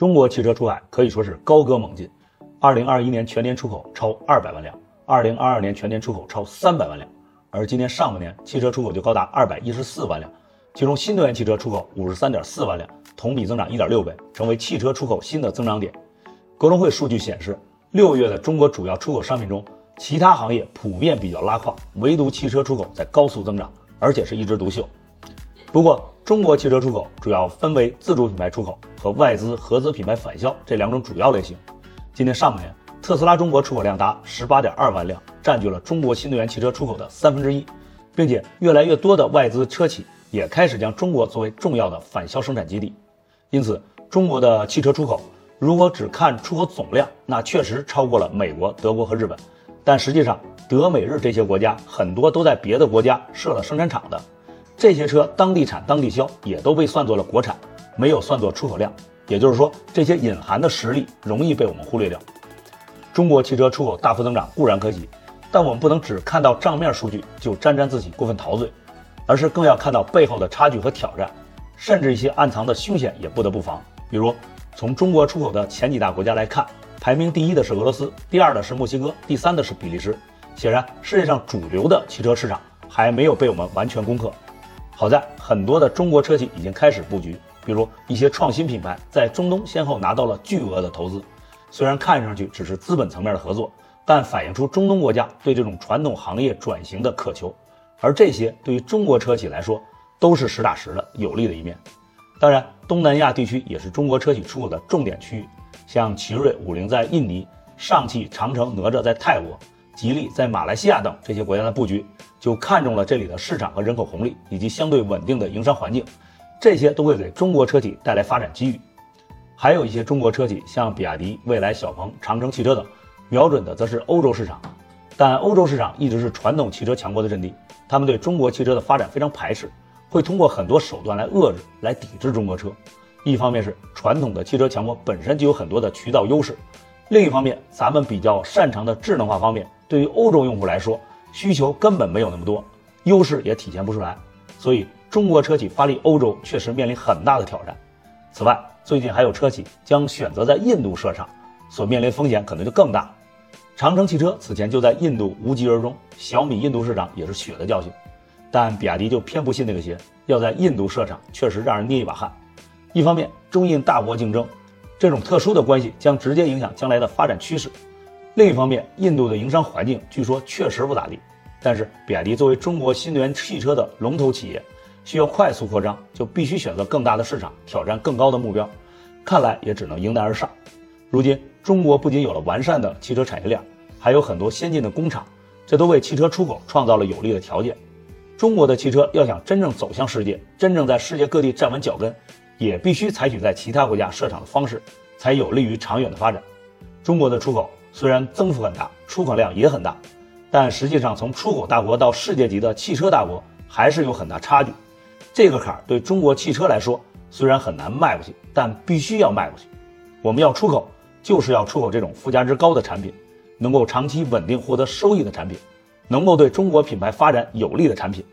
中国汽车出海可以说是高歌猛进。二零二一年全年出口超二百万辆，二零二二年全年出口超三百万辆，而今年上半年汽车出口就高达二百一十四万辆，其中新能源汽车出口五十三点四万辆，同比增长一点六倍，成为汽车出口新的增长点。格隆会数据显示，六月的中国主要出口商品中，其他行业普遍比较拉胯，唯独汽车出口在高速增长，而且是一枝独秀。不过，中国汽车出口主要分为自主品牌出口和外资合资品牌返销这两种主要类型。今年上半年，特斯拉中国出口量达十八点二万辆，占据了中国新能源汽车出口的三分之一，并且越来越多的外资车企也开始将中国作为重要的返销生产基地。因此，中国的汽车出口如果只看出口总量，那确实超过了美国、德国和日本。但实际上，德美日这些国家很多都在别的国家设了生产厂的。这些车当地产当地销，也都被算作了国产，没有算作出口量。也就是说，这些隐含的实力容易被我们忽略掉。中国汽车出口大幅增长固然可喜，但我们不能只看到账面数据就沾沾自喜、过分陶醉，而是更要看到背后的差距和挑战，甚至一些暗藏的凶险也不得不防。比如，从中国出口的前几大国家来看，排名第一的是俄罗斯，第二的是墨西哥，第三的是比利时。显然，世界上主流的汽车市场还没有被我们完全攻克。好在很多的中国车企已经开始布局，比如一些创新品牌在中东先后拿到了巨额的投资。虽然看上去只是资本层面的合作，但反映出中东国家对这种传统行业转型的渴求。而这些对于中国车企来说都是实打实的有利的一面。当然，东南亚地区也是中国车企出口的重点区域，像奇瑞、五菱在印尼，上汽、长城、哪吒在泰国。吉利在马来西亚等这些国家的布局，就看中了这里的市场和人口红利，以及相对稳定的营商环境，这些都会给中国车企带来发展机遇。还有一些中国车企，像比亚迪、蔚来、小鹏、长城汽车等，瞄准的则是欧洲市场。但欧洲市场一直是传统汽车强国的阵地，他们对中国汽车的发展非常排斥，会通过很多手段来遏制、来抵制中国车。一方面是传统的汽车强国本身就有很多的渠道优势，另一方面咱们比较擅长的智能化方面。对于欧洲用户来说，需求根本没有那么多，优势也体现不出来，所以中国车企发力欧洲确实面临很大的挑战。此外，最近还有车企将选择在印度设厂，所面临风险可能就更大。长城汽车此前就在印度无疾而终，小米印度市场也是血的教训。但比亚迪就偏不信那个邪，要在印度设厂确实让人捏一把汗。一方面，中印大国竞争，这种特殊的关系将直接影响将来的发展趋势。另一方面，印度的营商环境据说确实不咋地，但是比亚迪作为中国新能源汽车的龙头企业，需要快速扩张，就必须选择更大的市场，挑战更高的目标。看来也只能迎难而上。如今，中国不仅有了完善的汽车产业链，还有很多先进的工厂，这都为汽车出口创造了有利的条件。中国的汽车要想真正走向世界，真正在世界各地站稳脚跟，也必须采取在其他国家设厂的方式，才有利于长远的发展。中国的出口。虽然增幅很大，出口量也很大，但实际上从出口大国到世界级的汽车大国还是有很大差距。这个坎儿对中国汽车来说虽然很难迈过去，但必须要迈过去。我们要出口，就是要出口这种附加值高的产品，能够长期稳定获得收益的产品，能够对中国品牌发展有利的产品。